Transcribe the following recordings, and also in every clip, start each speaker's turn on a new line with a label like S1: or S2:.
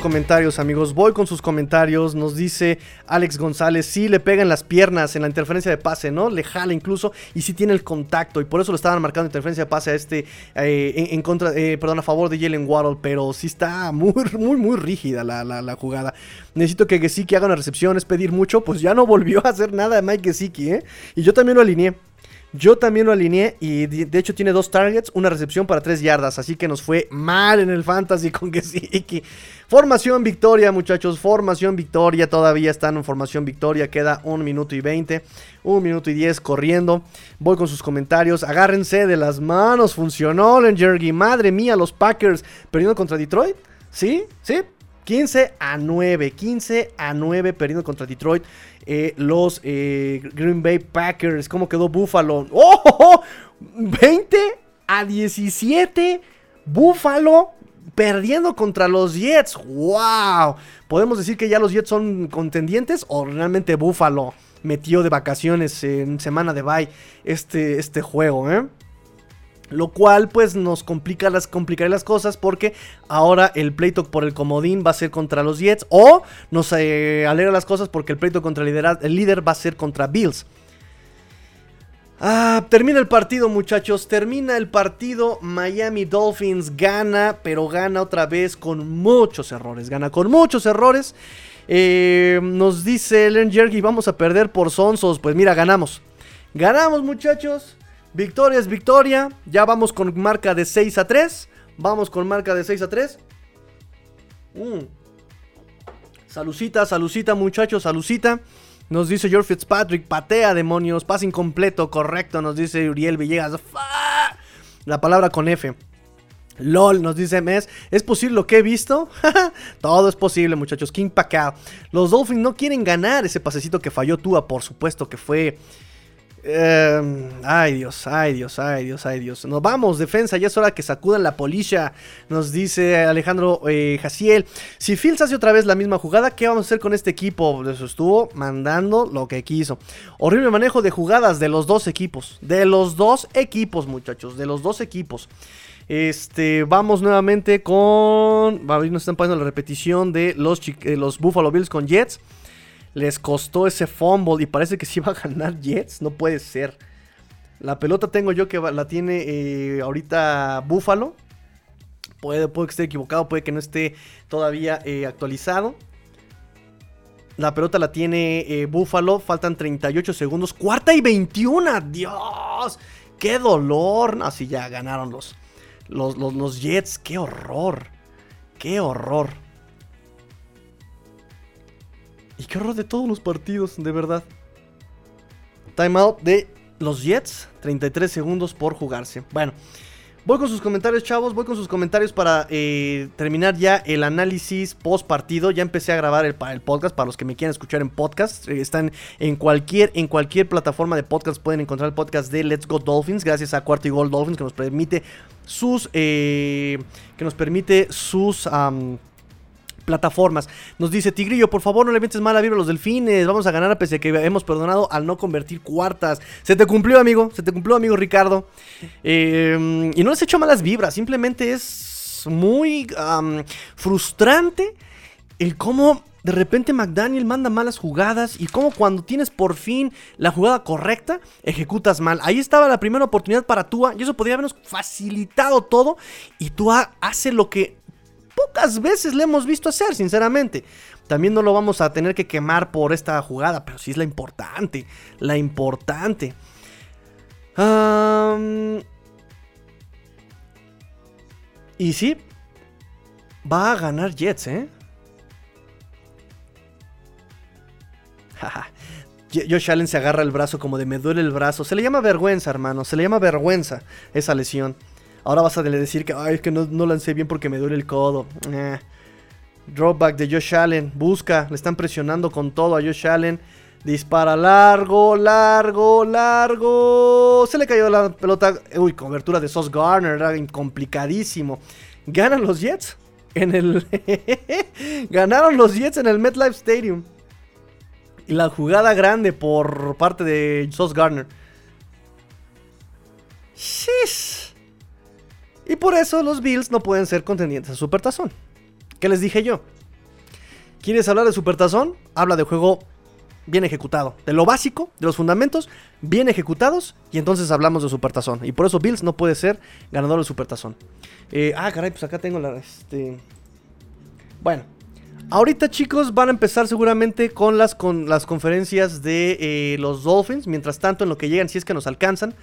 S1: comentarios, amigos. Voy con sus comentarios. Nos dice Alex González, sí le pega en las piernas en la interferencia de pase, ¿no? Le jala incluso y sí tiene el contacto. Y por eso lo estaban marcando interferencia de pase a este, eh, en, contra, eh, perdón, a favor de Jalen Waddle. Pero sí está muy, muy, muy rígida la, la, jugada. Necesito que Gesicki haga una recepción, es pedir mucho. Pues ya no volvió a hacer nada de Mike Gesicki, ¿eh? Y yo también lo alineé. Yo también lo alineé y de hecho tiene dos targets, una recepción para tres yardas, así que nos fue mal en el fantasy con Gesicki. Formación victoria, muchachos, formación victoria, todavía están en formación victoria, queda un minuto y veinte, un minuto y diez corriendo. Voy con sus comentarios, agárrense de las manos, funcionó Jergy, madre mía, los Packers perdiendo contra Detroit, ¿sí? ¿Sí? 15 a 9, 15 a 9 perdiendo contra Detroit. Eh, los eh, Green Bay Packers. ¿Cómo quedó Buffalo? ¡Oh! 20 a 17. Buffalo perdiendo contra los Jets. ¡Wow! ¿Podemos decir que ya los Jets son contendientes o realmente Buffalo metió de vacaciones en semana de bye este, este juego, eh? Lo cual pues nos complica las, complicará las cosas porque ahora el pleito por el comodín va a ser contra los Jets o nos eh, alegra las cosas porque el pleito contra el, el líder va a ser contra Bills. Ah, termina el partido muchachos, termina el partido, Miami Dolphins gana, pero gana otra vez con muchos errores, gana con muchos errores. Eh, nos dice Len Jergy, vamos a perder por sonsos, pues mira, ganamos. Ganamos muchachos. Victoria es victoria. Ya vamos con marca de 6 a 3. Vamos con marca de 6 a 3. Mm. Salucita, salucita, muchachos, salucita. Nos dice George Fitzpatrick, patea demonios, pase incompleto, correcto, nos dice Uriel Villegas. La palabra con F. LOL, nos dice Mes. ¿Es posible lo que he visto? Todo es posible, muchachos. King Pacao. Los Dolphins no quieren ganar ese pasecito que falló Tua, por supuesto que fue Em, ay Dios, ay Dios, ay Dios, ay Dios. Nos vamos, defensa, ya es hora que sacudan la polilla. Nos dice Alejandro eh, Jaciel. Si Fields hace otra vez la misma jugada, ¿qué vamos a hacer con este equipo? Eso estuvo mandando lo que quiso. Horrible manejo de jugadas de los dos equipos. De los dos equipos, muchachos. De los dos equipos. Este, vamos nuevamente con. Nos están poniendo la repetición de los, eh, los Buffalo Bills con Jets. Les costó ese fumble y parece que sí va a ganar Jets. No puede ser. La pelota tengo yo que la tiene eh, ahorita Buffalo. Puede, que esté equivocado, puede que no esté todavía eh, actualizado. La pelota la tiene eh, Buffalo. Faltan 38 segundos. Cuarta y 21. Dios. Qué dolor. Así ya ganaron los, los, los Jets. Qué horror. Qué horror. Y qué horror de todos los partidos, de verdad. Timeout de los Jets, 33 segundos por jugarse. Bueno, voy con sus comentarios, chavos. Voy con sus comentarios para eh, terminar ya el análisis post partido. Ya empecé a grabar el, el podcast para los que me quieran escuchar en podcast. Eh, están en cualquier, en cualquier plataforma de podcast. Pueden encontrar el podcast de Let's Go Dolphins. Gracias a Cuarto y Gol Dolphins que nos permite sus. Eh, que nos permite sus plataformas. Nos dice Tigrillo, por favor no le metes mala vibra a los delfines. Vamos a ganar a pese a que hemos perdonado al no convertir cuartas. Se te cumplió, amigo. Se te cumplió, amigo Ricardo. Em, y no les he hecho malas vibras. Simplemente es muy frustrante el cómo de repente McDaniel manda malas jugadas y cómo cuando tienes por fin la jugada correcta, ejecutas mal. Ahí estaba la primera oportunidad para Tua y eso podría habernos facilitado todo y Tua hace lo que pocas veces le hemos visto hacer, sinceramente. También no lo vamos a tener que quemar por esta jugada, pero sí es la importante, la importante. y sí, va a ganar Jets, ¿eh? Josh Allen se agarra el brazo como de me duele el brazo. Se le llama vergüenza, hermano. Se le llama vergüenza esa lesión. Ahora vas a decir que, Ay, es que no, lancé bien porque me duele el codo. Eh. Dropback de Josh Allen. Busca. Le están presionando con todo a Josh Allen. Dispara largo, largo, largo. Se le cayó la pelota. Uy, cobertura de Sos Garner. Era complicadísimo. Ganan los Jets. En el. Ganaron los Jets en el MetLife Stadium. Y la jugada grande por parte de Sos Garner. Shish. Y por eso los Bills no pueden ser contendientes a Supertazón. ¿Qué les dije yo? ¿Quieres hablar de Supertazón? Habla de juego bien ejecutado. De lo básico, de los fundamentos, bien ejecutados. Y entonces hablamos de Supertazón. Y por eso Bills no puede ser ganador de Supertazón. Eh, ah, caray, pues acá tengo la. Este... Bueno. Ahorita chicos van a empezar seguramente con las, con las conferencias de eh, los Dolphins. Mientras tanto, en lo que llegan, si es que nos alcanzan.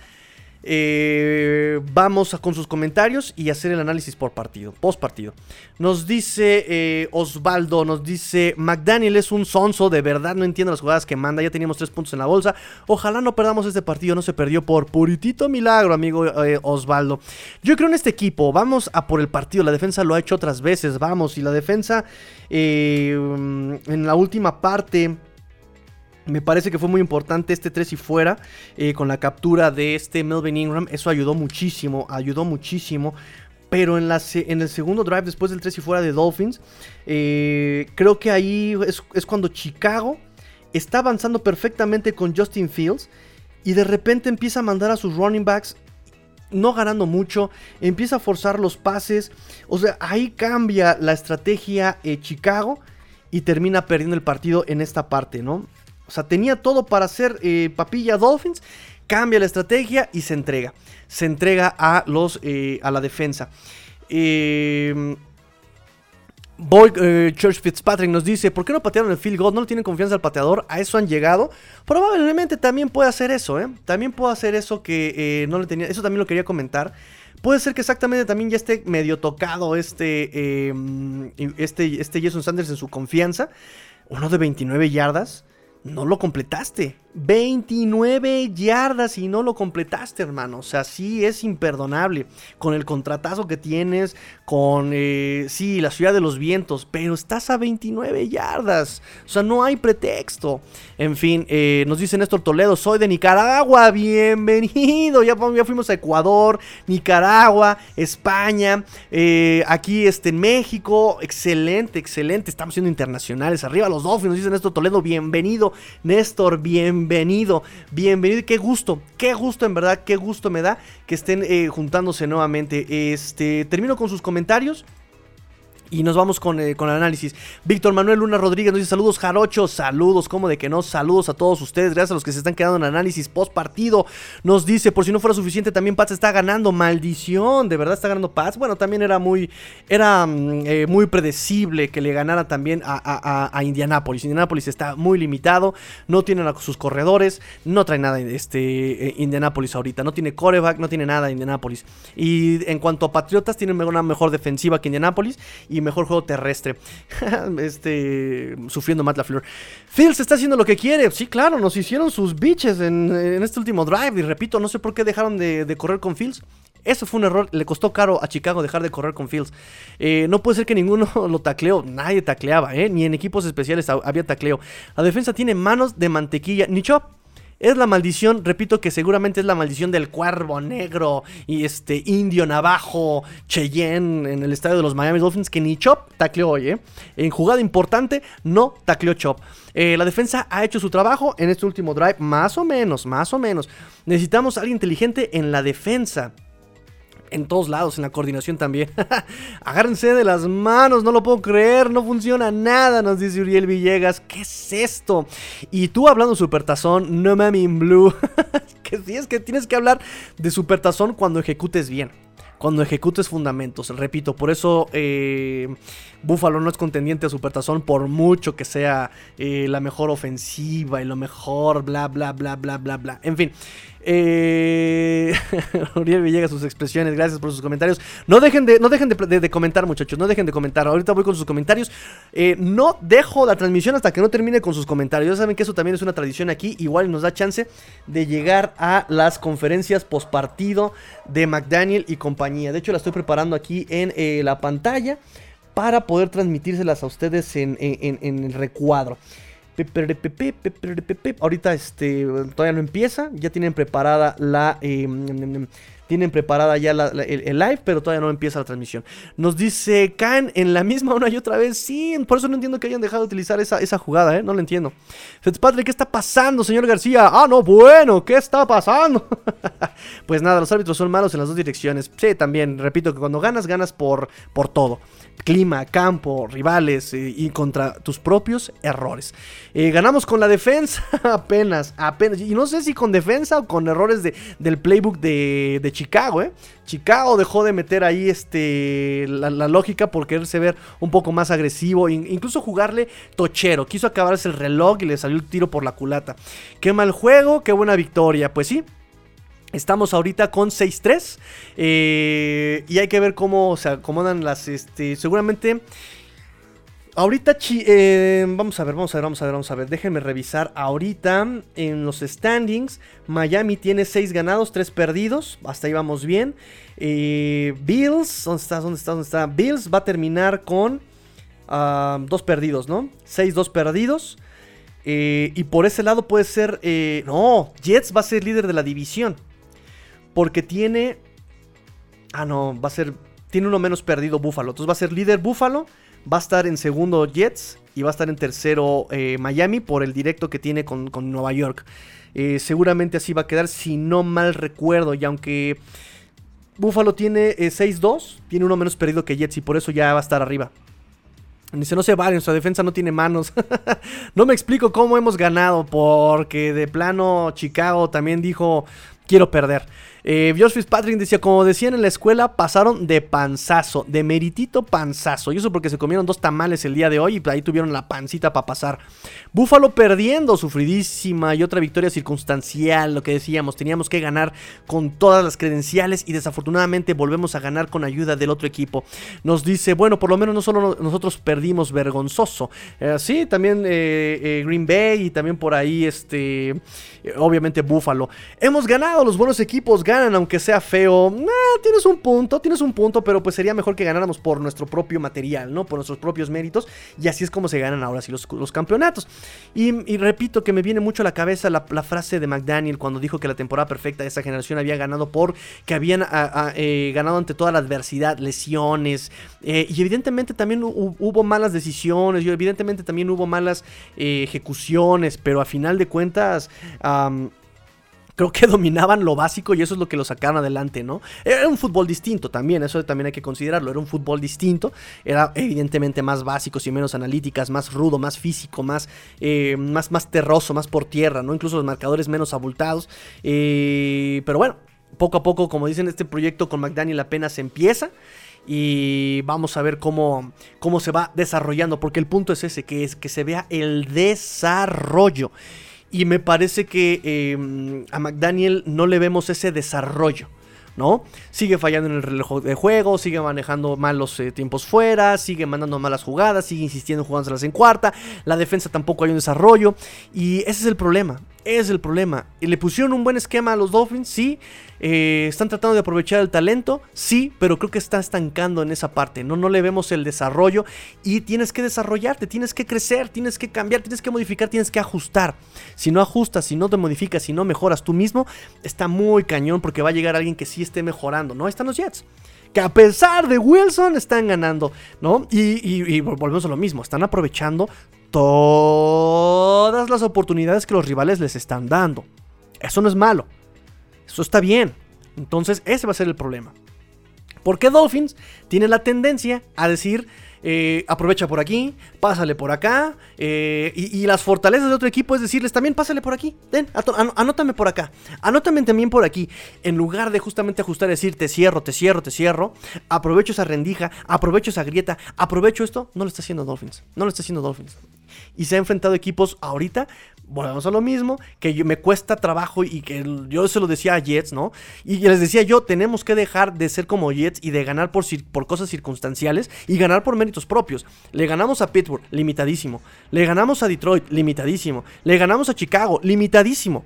S1: Eh, vamos con sus comentarios y hacer el análisis por partido, post partido. Nos dice eh, Osvaldo, nos dice McDaniel es un sonso, de verdad no entiendo las jugadas que manda, ya teníamos tres puntos en la bolsa. Ojalá no perdamos este partido, no se perdió por puritito milagro, amigo eh, Osvaldo. Yo creo en este equipo, vamos a por el partido, la defensa lo ha hecho otras veces, vamos, y la defensa en la última parte me parece que fue muy importante este 3 y fuera eh, con la captura de este Melvin Ingram. Eso ayudó muchísimo, ayudó muchísimo. Pero en, la, en el segundo drive, después del 3 y fuera de Dolphins, eh, creo que ahí es, cuando Chicago está avanzando perfectamente con Justin Fields. Y de repente empieza a mandar a sus running backs no ganando mucho, empieza a forzar los pases. O sea, ahí cambia la estrategia eh, Chicago y termina perdiendo el partido en esta parte, ¿no? O sea, tenía todo para hacer eh, papilla Dolphins. Cambia la estrategia y se entrega. Se entrega a, los, eh, a la defensa. Eh, Boy Church Fitzpatrick nos dice, ¿por qué no patearon el field goal? ¿No le tienen confianza al pateador? ¿A eso han llegado? Probablemente también puede hacer eso, ¿eh? También puede hacer eso que no le tenía... Eso también lo quería comentar. Puede ser que exactamente también ya esté medio tocado este, este, este Jason Sanders en su confianza. Uno de 29 yardas no lo completaste. 29 yardas y no lo completaste, hermano. O sea, sí es imperdonable. Con el contratazo que tienes, con, eh, sí, la ciudad de los vientos, pero estás a 29 yardas. O sea, no hay pretexto. En fin, eh, nos dice Néstor Toledo, soy de Nicaragua, bienvenido. Ya, ya fuimos a Ecuador, Nicaragua, España, eh, aquí este, en México. Excelente, excelente. Estamos siendo internacionales. Arriba los Dolphins, nos dice Néstor Toledo, bienvenido. Néstor, bienvenido, bienvenido. Qué gusto, qué gusto en verdad, qué gusto me da que estén eh, juntándose nuevamente. Este, termino con sus comentarios. Y nos vamos con, eh, con, el análisis. Víctor Manuel Luna Rodríguez nos dice saludos Jarocho, saludos, como de que no, saludos a todos ustedes, gracias a los que se están quedando en análisis post partido. Nos dice, por si no fuera suficiente, también Pats está ganando, maldición, de verdad está ganando Pats. Bueno, también era muy, era mm, eh, muy predecible que le ganara también a, a, a, está muy limitado, no tiene sus corredores, no trae nada este, eh, ahorita, no tiene coreback, no tiene nada Indianapolis. Y en cuanto a Patriotas, tiene una mejor defensiva que Indianapolis y mejor juego terrestre. este, sufriendo Matt LaFleur. Fields está haciendo lo que quiere. Sí, claro, nos hicieron sus bitches en, este último drive. Y repito, no sé por qué dejaron de, correr con Fields. Eso fue un error. Le costó caro a Chicago dejar de correr con Fields. Eh, no puede ser que ninguno lo tacleó. Nadie tacleaba, ¿eh? Ni en equipos especiales había tacleo. La defensa tiene manos de mantequilla. Ni Chop es la maldición, repito que seguramente es la maldición del cuervo negro y este indio navajo Cheyenne en el estadio de los Miami Dolphins que ni Chop tacleó hoy, ¿eh? En jugada importante no tacleó Chop. Eh, la defensa ha hecho su trabajo en este último drive, más o menos, más o menos. Necesitamos alguien inteligente en la defensa en todos lados, en la coordinación también. Agárrense de las manos, no lo puedo creer, no funciona nada, nos dice Uriel Villegas. ¿Qué es esto? Y tú hablando Supertazón, no mami blue. que sí, es que tienes que hablar de Supertazón cuando ejecutes bien. Cuando ejecutes fundamentos, repito, por eso eh, Buffalo no es contendiente a Supertazón por mucho que sea eh, la mejor ofensiva y lo mejor, bla, bla, bla, bla, bla, bla. En fin, eh, Uriel Villegas, sus expresiones, gracias por sus comentarios. No dejen de, no dejen de, comentar, muchachos, no dejen de comentar. Ahorita voy con sus comentarios. Eh, no dejo la transmisión hasta que no termine con sus comentarios. Ya saben que eso también es una tradición aquí. Igual nos da chance de llegar a las conferencias post partido de McDaniel y compañía. De hecho, la estoy preparando aquí en eh, la pantalla para poder transmitírselas a ustedes en el recuadro. Ahorita este, todavía no empieza. Ya tienen preparada la, em, tienen preparada ya el, live, pero todavía no empieza la transmisión. Nos dice, caen en la misma una y otra vez. Sí, por eso no entiendo que hayan dejado de utilizar esa, esa jugada, ¿eh? No lo entiendo. Fitzpatrick, ¿qué está pasando, señor García? Ah, no, bueno, ¿qué está pasando? pues nada, los árbitros son malos en las dos direcciones. Sí, también, repito que cuando ganas, ganas por, por todo clima, campo, rivales eh, y contra tus propios errores. Eh, ganamos con la defensa apenas, apenas. Y no sé si con defensa o con errores de, del playbook de, de Chicago, ¿eh? Chicago dejó de meter ahí este, la, lógica por quererse ver un poco más agresivo, incluso jugarle tochero. Quiso acabarse el reloj y le salió el tiro por la culata. Qué mal juego, qué buena victoria. Pues sí, Estamos ahorita con 6-3 eh, y hay que ver cómo se acomodan las, este, seguramente... Ahorita, eh, vamos a ver, vamos a ver, vamos a ver, vamos a ver. Déjenme revisar. Ahorita en los standings, Miami tiene 6 ganados, 3 perdidos. Hasta ahí vamos bien. Eh, Bills, ¿dónde está? ¿Dónde está? ¿Dónde está? Bills va a terminar con 2 ah, perdidos, ¿no? 6-2 perdidos. y por ese lado puede ser... no, Jets va a ser líder de la división. Porque tiene. Ah, no, va a ser. Tiene uno menos perdido Buffalo. Entonces va a ser líder Buffalo. Va a estar en segundo Jets. Y va a estar en tercero eh, Miami por el directo que tiene con, Nueva York. Eh, seguramente así va a quedar, si no mal recuerdo. Y aunque Buffalo tiene 6-2, eh, tiene uno menos perdido que Jets y por eso ya va a estar arriba. Dice, no se vale, nuestra defensa no tiene manos. no me explico cómo hemos ganado, porque de plano Chicago también dijo, quiero perder. Eh, George Fitzpatrick decía, como decían en la escuela, pasaron de panzazo, de meritito panzazo. Y eso porque se comieron dos tamales el día de hoy y ahí tuvieron la pancita para pasar. Búfalo perdiendo, sufridísima y otra victoria circunstancial, lo que decíamos, teníamos que ganar con todas las credenciales y desafortunadamente volvemos a ganar con ayuda del otro equipo. Nos dice, bueno, por lo menos no solo nosotros perdimos vergonzoso. Eh, sí, también eh, Green Bay y también por ahí, este, obviamente Búfalo. Hemos ganado, los buenos equipos ganan aunque sea feo. tienes un punto, tienes un punto, pero pues sería mejor que ganáramos por nuestro propio material, ¿no? Por nuestros propios méritos. Y así es como se ganan ahora sí los, campeonatos. Y, repito que me viene mucho a la cabeza la, frase de McDaniel cuando dijo que la temporada perfecta de esa generación había ganado por que habían eh, ganado ante toda la adversidad, lesiones. Eh, y evidentemente también hubo malas decisiones, y evidentemente también hubo malas eh, ejecuciones, pero a final de cuentas creo que dominaban lo básico y eso es lo que lo sacaron adelante, ¿no? Era un fútbol distinto también, eso también hay que considerarlo, era un fútbol distinto, era evidentemente más básico y menos analíticas, más rudo, más físico, más, eh, más, más terroso, más por tierra, ¿no? Incluso los marcadores menos abultados, eh, pero bueno, poco a poco, como dicen, este proyecto con McDaniel apenas empieza y vamos a ver cómo, cómo se va desarrollando, porque el punto es ese, que es que se vea el desarrollo. Y me parece que em, a McDaniel no le vemos ese desarrollo. ¿no? Sigue fallando en el reloj de juego, sigue manejando malos eh, tiempos fuera, sigue mandando malas jugadas, sigue insistiendo en jugándoselas en cuarta, la defensa tampoco hay un desarrollo y ese es el problema es el problema. ¿Le pusieron un buen esquema a los Dolphins? Sí. Eh, ¿Están tratando de aprovechar el talento? Sí, pero creo que está estancando en esa parte. No, no le vemos el desarrollo y tienes que desarrollarte, tienes que crecer, tienes que cambiar, tienes que modificar, tienes que ajustar. Si no ajustas, si no te modificas, si no mejoras tú mismo, está muy cañón porque va a llegar alguien que sí esté mejorando. No, están los Jets que a pesar de Wilson están ganando, ¿no? y, volvemos a lo mismo, están aprovechando todas las oportunidades que los rivales les están dando. Eso no es malo. Eso está bien. Entonces ese va a ser el problema. Porque Dolphins tiene la tendencia a decir, eh, aprovecha por aquí, pásale por acá. Eh, y, las fortalezas de otro equipo es decirles también pásale por aquí. Anótame por acá. Anótame también por aquí. En lugar de justamente ajustar y decir te cierro, te cierro, te cierro. Aprovecho esa rendija, aprovecho esa grieta, aprovecho esto. No lo está haciendo Dolphins. No lo está haciendo Dolphins y se ha enfrentado equipos ahorita, volvemos a lo mismo, que me cuesta trabajo y que yo se lo decía a Jets, ¿no? Y les decía yo, tenemos que dejar de ser como Jets y de ganar por, por cosas circunstanciales y ganar por méritos propios. Le ganamos a Pittsburgh, limitadísimo. Le ganamos a Detroit, limitadísimo. Le ganamos a Chicago, limitadísimo.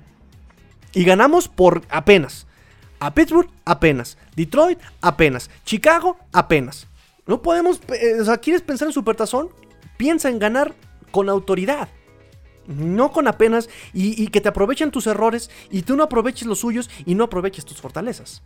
S1: Y ganamos por apenas. A Pittsburgh, apenas. Detroit, apenas. Chicago, apenas. No podemos, eh, o sea, ¿quieres pensar en Supertazón? Piensa en ganar con autoridad. No con apenas y, que te aprovechen tus errores y tú no aproveches los suyos y no aproveches tus fortalezas.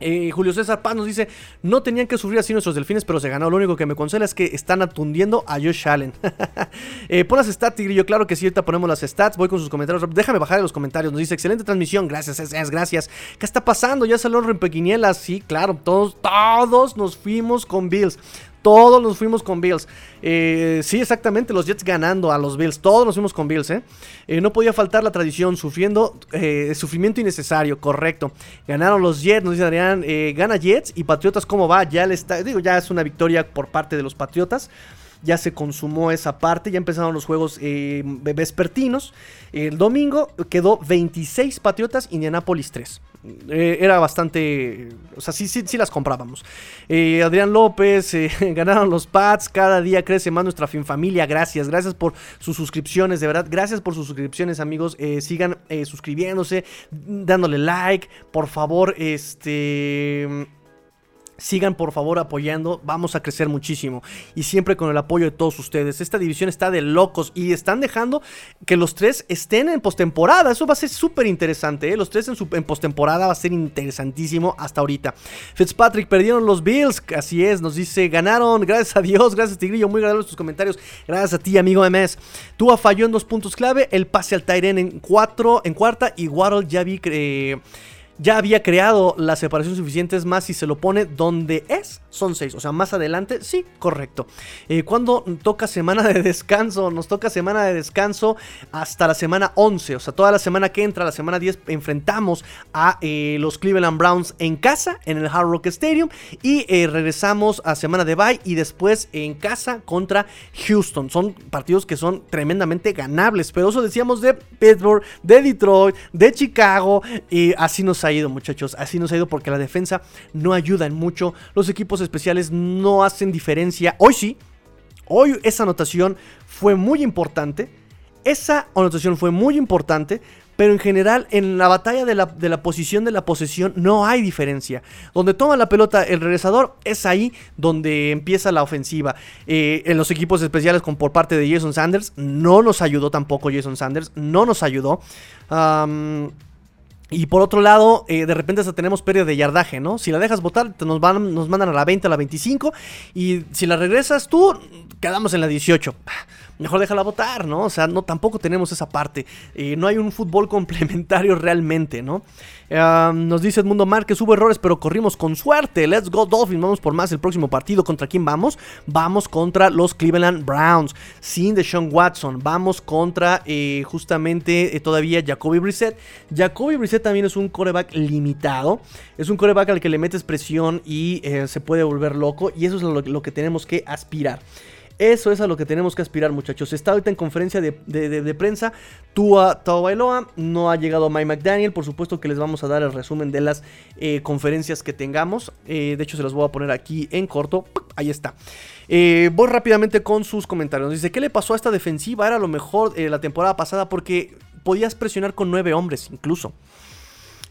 S1: Eh, Julio César Paz nos dice, no tenían que sufrir así nuestros delfines, pero se ganó. Lo único que me consuela es que están atundiendo a Josh Allen. eh, pon las stats, Tigrillo. Claro que sí, ahorita ponemos las stats. Voy con sus comentarios. Déjame bajar en los comentarios. Nos dice, excelente transmisión. Gracias, es, gracias. ¿Qué está pasando? Ya salió Rempequinielas. Sí, claro. Todos, todos nos fuimos con Bills. Todos nos fuimos con Bills. Eh, sí, exactamente, los Jets ganando a los Bills. Todos nos fuimos con Bills, ¿eh? eh no podía faltar la tradición, sufriendo eh, sufrimiento innecesario, correcto. Ganaron los Jets, nos dice Adrián. gana Jets y Patriotas, ¿cómo va? Ya le está. Digo, ya es una victoria por parte de los Patriotas ya se consumó esa parte, ya empezaron los juegos vespertinos. El domingo quedó 26 Patriotas, Indianapolis 3. Eh, era bastante. O sea, sí, sí, sí las comprábamos. Eh, Adrián López, eh, ganaron los Pats. Cada día crece más nuestra fin familia. Gracias, gracias por sus suscripciones, de verdad. Gracias por sus suscripciones, amigos. sigan suscribiéndose, dándole like. Por favor, este. Sigan por favor apoyando, vamos a crecer muchísimo y siempre con el apoyo de todos ustedes. Esta división está de locos y están dejando que los tres estén en postemporada. Eso va a ser súper interesante. ¿eh? Los tres en, postemporada va a ser interesantísimo hasta ahorita. Fitzpatrick perdieron los Bills, así es, nos dice ganaron. Gracias a Dios, gracias Tigrillo, muy agradable tus comentarios. Gracias a ti, amigo MS. Tua falló en dos puntos clave, el pase al Tyren en cuatro, en cuarta y Waddle ya vi. Eh, ya había creado la separación suficiente, es más, si se lo pone donde es, son 6, o sea, más adelante, sí, correcto. Eh, cuando toca semana de descanso, nos toca semana de descanso hasta la semana 11, o sea, toda la semana que entra, la semana 10, enfrentamos a eh, los Cleveland Browns en casa, en el Hard Rock Stadium, y eh, regresamos a semana de bye y después en casa contra Houston. Son partidos que son tremendamente ganables, pero eso decíamos de Pittsburgh, de Detroit, de Chicago, y así nos ha ido, muchachos. Así nos ha ido porque la defensa no ayuda en mucho. Los equipos especiales no hacen diferencia. Hoy sí. Hoy esa anotación fue muy importante. Esa anotación fue muy importante. Pero en general, en la batalla de la, posición de la posesión no hay diferencia. Donde toma la pelota el regresador es ahí donde empieza la ofensiva. Eh, en los equipos especiales con, por parte de Jason Sanders, no nos ayudó tampoco Jason Sanders, no nos ayudó. Y por otro lado, eh, de repente hasta tenemos pérdida de yardaje, ¿no? Si la dejas votar, nos, van, nos mandan a la 20, a la 25. Y si la regresas tú, quedamos en la 18 mejor déjala votar, ¿no? O sea, no, tampoco tenemos esa parte. Eh, no hay un fútbol complementario realmente, ¿no? nos dice Edmundo Márquez, hubo errores, pero corrimos con suerte. Let's go Dolphins, vamos por más el próximo partido. ¿Contra quién vamos? Vamos contra los Cleveland Browns, sin Deshaun Watson. Vamos contra eh, justamente eh, todavía Jacoby Brissett. Jacoby Brissett también es un coreback limitado. Es un coreback al que le metes presión y se puede volver loco. Y eso es lo que tenemos que aspirar. Eso es a lo que tenemos que aspirar, muchachos. Está ahorita en conferencia de, prensa. Tua Tagovailoa. No ha llegado Mike McDaniel. Por supuesto que les vamos a dar el resumen de las eh, conferencias que tengamos. Eh, de hecho, se las voy a poner aquí en corto. Ahí está. Eh, voy rápidamente con sus comentarios. Dice, ¿qué le pasó a esta defensiva? Era lo mejor la temporada pasada porque podías presionar con nueve hombres, incluso.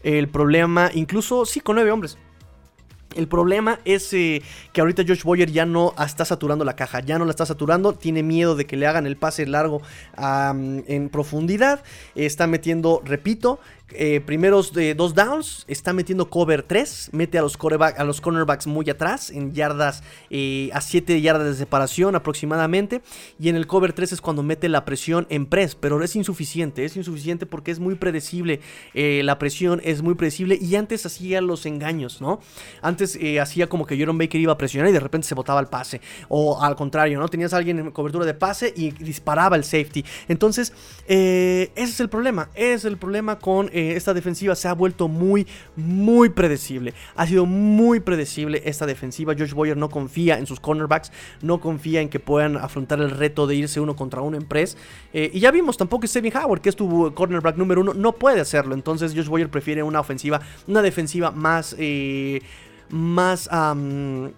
S1: El problema, incluso, sí, con nueve hombres. El problema es eh, que ahorita Josh Boyer ya no está saturando la caja, ya no la está saturando, tiene miedo de que le hagan el pase largo en profundidad, está metiendo, repito, eh, primeros de dos downs, está metiendo cover 3, mete a los, a los cornerbacks muy atrás, en yardas, eh, a 7 yardas de separación aproximadamente, y en el cover 3 es cuando mete la presión en press, pero es insuficiente, es insuficiente porque es muy predecible, eh, la presión es muy predecible, y antes hacía los engaños, ¿no? Antes hacía como que Jerome Baker iba a presionar y de repente se botaba el pase, o al contrario, ¿no? Tenías a alguien en cobertura de pase y disparaba el safety, entonces, ese es el problema, es el problema con eh, esta defensiva se ha vuelto muy, muy predecible. Ha sido muy predecible esta defensiva. Josh Boyer no confía en sus cornerbacks, no confía en que puedan afrontar el reto de irse uno contra uno en press. Eh, y ya vimos, tampoco Steven Howard, que es tu cornerback número uno, no puede hacerlo. Entonces Josh Boyer prefiere una ofensiva, una defensiva más... Eh, más... olvidé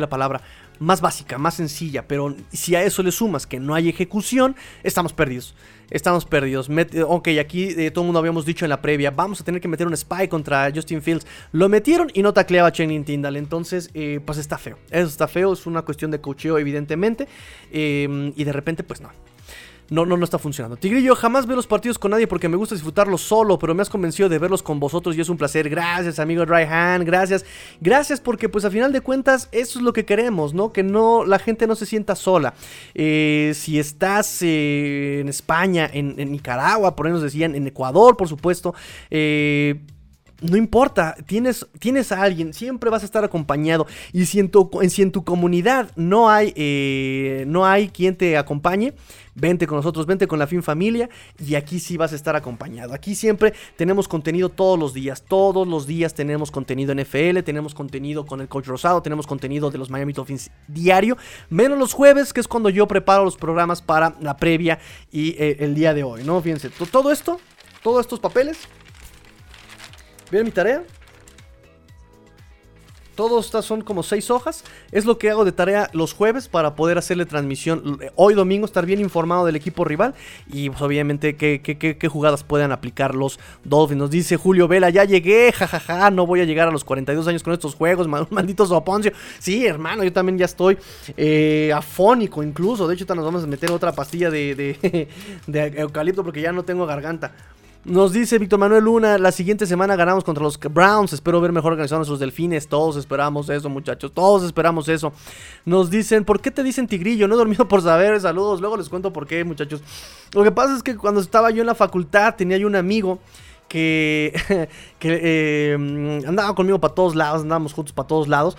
S1: la palabra más básica, más sencilla, pero si a eso le sumas que no hay ejecución, estamos perdidos. Estamos perdidos. ok, aquí eh, todo el mundo habíamos dicho en la previa, vamos a tener que meter un spy contra Justin Fields. Lo metieron y no tacleaba a Channing Tindall. Entonces, eh, pues está feo. Eso está feo, es una cuestión de cocheo evidentemente. Em, y de repente, pues no. No, no, no está funcionando. Tigrillo, jamás veo los partidos con nadie porque me gusta disfrutarlos solo, pero me has convencido de verlos con vosotros y es un placer. Gracias, amigo Hand, gracias. Gracias porque pues a final de cuentas eso es lo que queremos, ¿no? Que no la gente no se sienta sola. Eh, si estás eh, en España, en, Nicaragua, por ahí nos decían, en Ecuador, por supuesto, eh, no importa, tienes, tienes a alguien, siempre vas a estar acompañado. Y si en tu, si en tu comunidad no hay, eh, no hay quien te acompañe, vente con nosotros, vente con la Fin Familia y aquí sí vas a estar acompañado. Aquí siempre tenemos contenido todos los días, todos los días tenemos contenido en FL, tenemos contenido con el Coach Rosado, tenemos contenido de los Miami Dolphins diario, menos los jueves, que es cuando yo preparo los programas para la previa y eh, el día de hoy, ¿no? Fíjense, todo esto, todos estos papeles ¿Vieron mi tarea? Todos estas son como seis hojas. Es lo que hago de tarea los jueves para poder hacerle transmisión. Hoy domingo estar bien informado del equipo rival. Y pues obviamente qué, qué, jugadas puedan aplicar los Dolphins. Nos dice Julio Vela, ya llegué, jajaja, no voy a llegar a los 42 años con estos juegos, maldito soponcio. Sí, hermano, yo también ya estoy eh, afónico incluso. De hecho, nos vamos a meter otra pastilla de, de, de eucalipto porque ya no tengo garganta. Nos dice Víctor Manuel Luna, la siguiente semana ganamos contra los Browns. Espero ver mejor organizados nuestros delfines. Todos esperamos eso, muchachos. Todos esperamos eso. Nos dicen, ¿por qué te dicen tigrillo? No he dormido por saber. Saludos. Luego les cuento por qué, muchachos. Lo que pasa es que cuando estaba yo en la facultad tenía yo un amigo que, que eh, andaba conmigo para todos lados. Andábamos juntos para todos lados.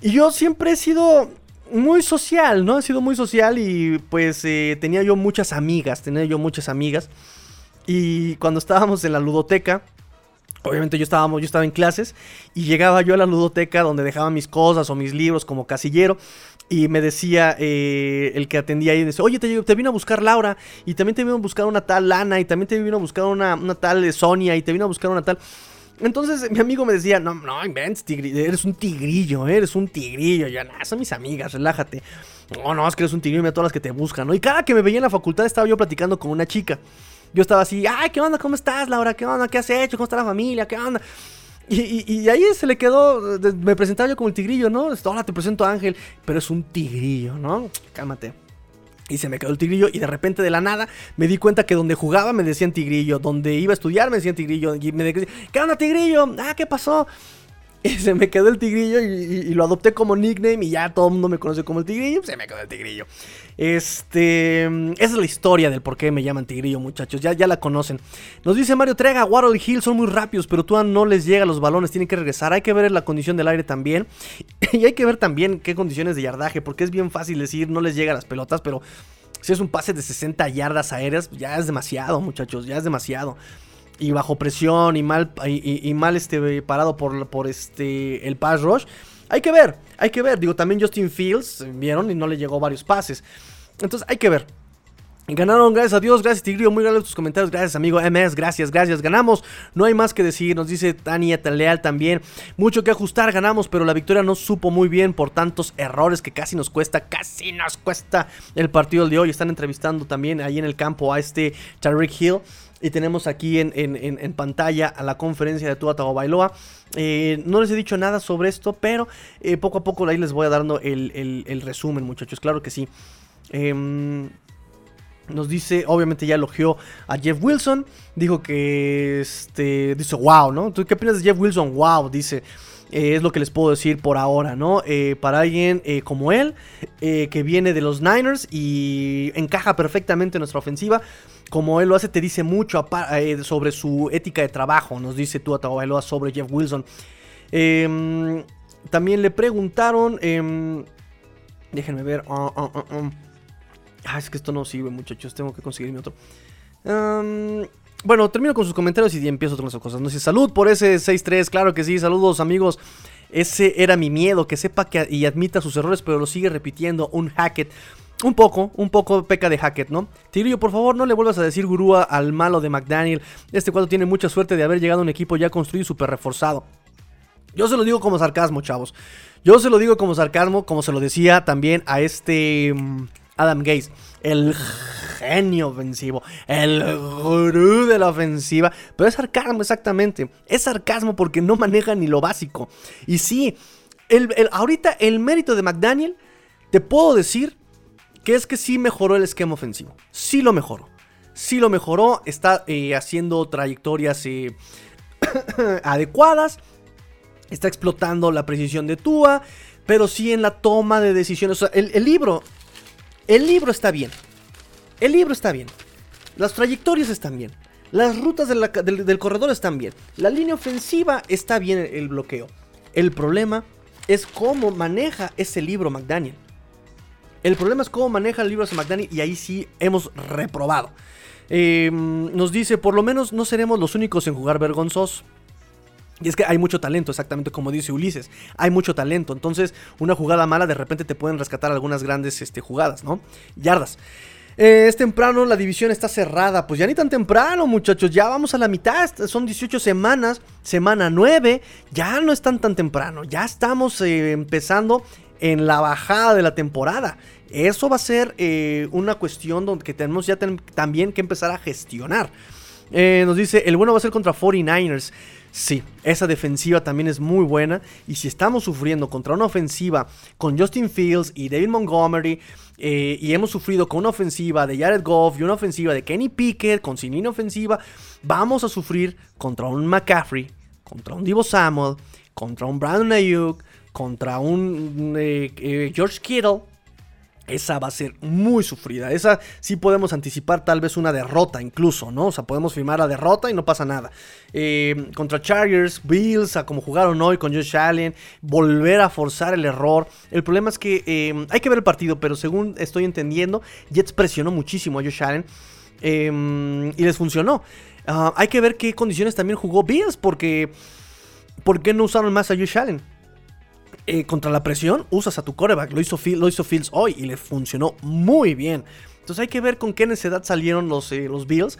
S1: Y yo siempre he sido muy social, ¿no? He sido muy social y pues eh, tenía yo muchas amigas. Tenía yo muchas amigas. Y cuando estábamos en la ludoteca, Obviamente yo, estábamos, yo estaba en clases y llegaba yo a la ludoteca donde dejaba mis cosas o mis libros como casillero y me decía eh, el que atendía ahí, decía, oye, te, vino a buscar Laura y también te vino a buscar una tal Lana y también te vino a buscar una, tal Sonia y te vino a buscar una tal... Entonces mi amigo me decía, no, no, inventes, eres un tigrillo, eres un tigrillo. Ya, nada, son mis amigas, relájate. No, no, es que eres un tigrillo, mira todas las que te buscan, ¿no? Y cada que me veía en la facultad estaba yo platicando con una chica. Yo estaba así, ay, ¿qué onda? ¿Cómo estás, Laura? ¿Qué onda? ¿Qué has hecho? ¿Cómo está la familia? ¿Qué onda? Y, ahí se le quedó, me presentaba yo como el tigrillo, ¿no? Hola, te presento a Ángel, pero es un tigrillo, ¿no? Cálmate. Y se me quedó el tigrillo y de repente de la nada me di cuenta que donde jugaba me decían tigrillo, donde iba a estudiar me decían tigrillo. Y me decían, ¿qué onda tigrillo? Ah, ¿qué pasó? Se me quedó el tigrillo y, lo adopté como nickname y ya todo el mundo me conoce como el tigrillo. Se me quedó el tigrillo. Este, esa es la historia del por qué me llaman tigrillo, muchachos. Ya, ya la conocen. Nos dice Mario Trega, y Hill son muy rápidos, pero tú no les llega los balones, tienen que regresar. Hay que ver la condición del aire también. y hay que ver también qué condiciones de yardaje, porque es bien fácil decir no les llega las pelotas, pero si es un pase de 60 yardas aéreas, ya es demasiado, muchachos, ya es demasiado y bajo presión y mal, y, mal este, parado por, por este, el pass rush. Hay que ver, hay que ver. Digo, también Justin Fields, vieron, y no le llegó varios pases. Entonces hay que ver. Ganaron, gracias a Dios, gracias Tigrillo, muy gracias tus comentarios, gracias amigo MS, gracias, gracias, ganamos, no hay más que decir, nos dice Tania Leal también, mucho que ajustar, ganamos, pero la victoria no supo muy bien por tantos errores que casi nos cuesta, casi nos cuesta el partido de hoy, están entrevistando también ahí en el campo a este Tariq Hill, y tenemos aquí en, pantalla a la conferencia de Tua Tagovailoa. Eh, no les he dicho nada sobre esto, pero eh, poco a poco ahí les voy a dando el, resumen, muchachos. Claro que sí. Em, nos dice, obviamente ya elogió a Jeff Wilson. Dijo que, este, dice, wow, ¿no? ¿Tú qué opinas de Jeff Wilson? Wow, dice. Eh, es lo que les puedo decir por ahora, ¿no? para alguien como él, que viene de los Niners y encaja perfectamente en nuestra ofensiva como él lo hace, te dice mucho eh, sobre su ética de trabajo. Nos dice tú a sobre Jeff Wilson. Em, también le preguntaron. Em, déjenme ver. Ah, ah, ah, ah, es que esto no sirve, muchachos. Tengo que conseguirme otro. Bueno, termino con sus comentarios y empiezo con otras cosas. No sé, salud por ese 6-3. Claro que sí. Saludos, amigos. Ese era mi miedo, que sepa que y admita sus errores, pero lo sigue repitiendo. Un Hackett. Un poco, un poco peca de Hackett, ¿no? Tigrillo, por favor, no le vuelvas a decir gurúa al malo de McDaniel. Este cuadro tiene mucha suerte de haber llegado a un equipo ya construido y súper reforzado. Yo se lo digo como sarcasmo, chavos. Yo se lo digo como sarcasmo, como se lo decía también a este mm, Adam Gaze, el genio ofensivo, el gurú de la ofensiva. Pero es sarcasmo, exactamente. Es sarcasmo porque no maneja ni lo básico. Y sí, el, ahorita el mérito de McDaniel, te puedo decir que es que sí mejoró el esquema ofensivo. Sí lo mejoró. Sí lo mejoró. Está eh, haciendo trayectorias eh, adecuadas. Está explotando la precisión de Tua. Pero sí en la toma de decisiones. el, libro. El libro está bien. El libro está bien. Las trayectorias están bien. Las rutas del, corredor están bien. La línea ofensiva está bien el bloqueo. El problema es cómo maneja ese libro McDaniel. El problema es cómo maneja el libro de McDaniel y ahí sí hemos reprobado. Em, nos dice, por lo menos no seremos los únicos en jugar vergonzoso. Y es que hay mucho talento, exactamente como dice Ulises. Hay mucho talento. Entonces, una jugada mala de repente te pueden rescatar algunas grandes este, jugadas, ¿no? Yardas. Eh, es temprano, la división está cerrada. Pues ya ni tan temprano, muchachos. Ya vamos a la mitad. Son 18 semanas. Semana 9. Ya no es tan tan temprano. Ya estamos eh, empezando en la bajada de la temporada. Eso va a ser eh, una cuestión donde que tenemos ya también que empezar a gestionar. nos dice, el bueno va a ser contra 49ers. Sí, esa defensiva también es muy buena. Y si estamos sufriendo contra una ofensiva con Justin Fields y David Montgomery, eh, y hemos sufrido con una ofensiva de Jared Goff y una ofensiva de Kenny Pickett, con sin ofensiva, vamos a sufrir contra un McCaffrey, contra un Divo Samuel, contra un Brandon Ayuk, contra un eh, eh, George Kittle esa va a ser muy sufrida. Esa sí podemos anticipar tal vez una derrota incluso, ¿no? O sea, podemos firmar la derrota y no pasa nada. Eh, contra Chargers, Bills, a como jugaron hoy con Josh Allen, volver a forzar el error. El problema es que eh, hay que ver el partido, pero según estoy entendiendo, Jets presionó muchísimo a Josh Allen eh, y les funcionó. Ah, hay que ver qué condiciones también jugó Bills, porque ¿por qué no usaron más a Josh Allen? Eh, contra la presión usas a tu coreback. Lo hizo, lo hizo Fields hoy y le funcionó muy bien. Entonces hay que ver con qué necesidad salieron los, eh, los Bills.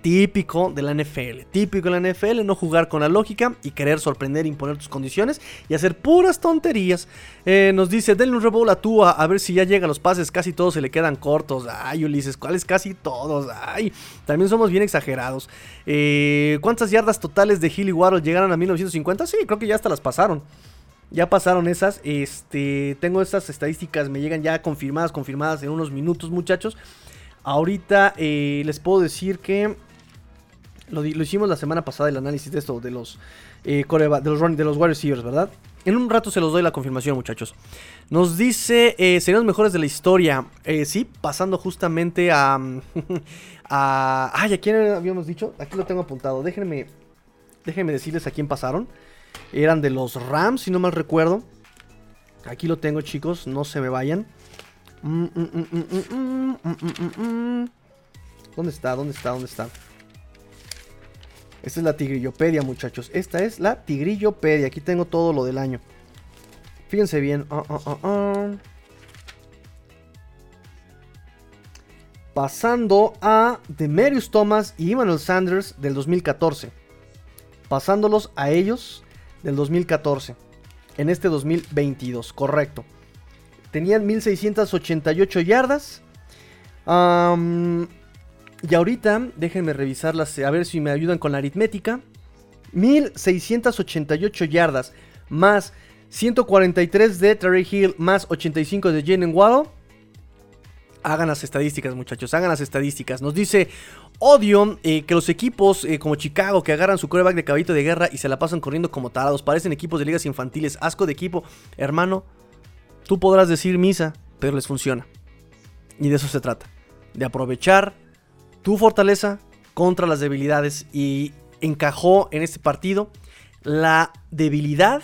S1: Típico de la NFL. Típico de la NFL, no jugar con la lógica y querer sorprender, imponer tus condiciones y hacer puras tonterías. Eh, nos dice, denle un rebowl a Tua a ver si ya llega los pases. Casi todos se le quedan cortos. Ay, Ulises, ¿cuáles casi todos? Ay, también somos bien exagerados. ¿Cuántas yardas totales de Hilly Waddle llegaron a 1950? Sí, creo que ya hasta las pasaron. Ya pasaron esas. Este, tengo estas estadísticas, me llegan ya confirmadas, confirmadas en unos minutos, muchachos. Ahorita eh, les puedo decir que lo, hicimos la semana pasada el análisis de esto, de los eh, de los, de los wide ¿verdad? En un rato se los doy la confirmación, muchachos. Nos dice, eh, serían los mejores de la historia. Eh, sí, pasando justamente a, a... Ay, ¿a quién habíamos dicho? Aquí lo tengo apuntado. Déjenme, déjenme decirles a quién pasaron. Eran de los Rams, si no mal recuerdo. Aquí lo tengo, chicos. No se me vayan. ¿Dónde está? ¿Dónde está? ¿Dónde está? Esta es la tigrillopedia, muchachos. Esta es la tigrillopedia. Aquí tengo todo lo del año. Fíjense bien. Pasando a Demerius Thomas y Emmanuel Sanders del 2014. Pasándolos a ellos del 2014. En este 2022, correcto. Tenían 1688 yardas. y ahorita, déjenme revisarlas, a ver si me ayudan con la aritmética. 1688 yardas más 143 de Terry Hill más 85 de Jalen Waddle. Hagan las estadísticas, muchachos, hagan las estadísticas. Nos dice Odio eh, que los equipos eh, como Chicago que agarran su coreback de caballito de guerra y se la pasan corriendo como tarados. Parecen equipos de ligas infantiles. Asco de equipo. Hermano, tú podrás decir misa, pero les funciona. Y de eso se trata. De aprovechar tu fortaleza contra las debilidades. Y encajó en este partido la debilidad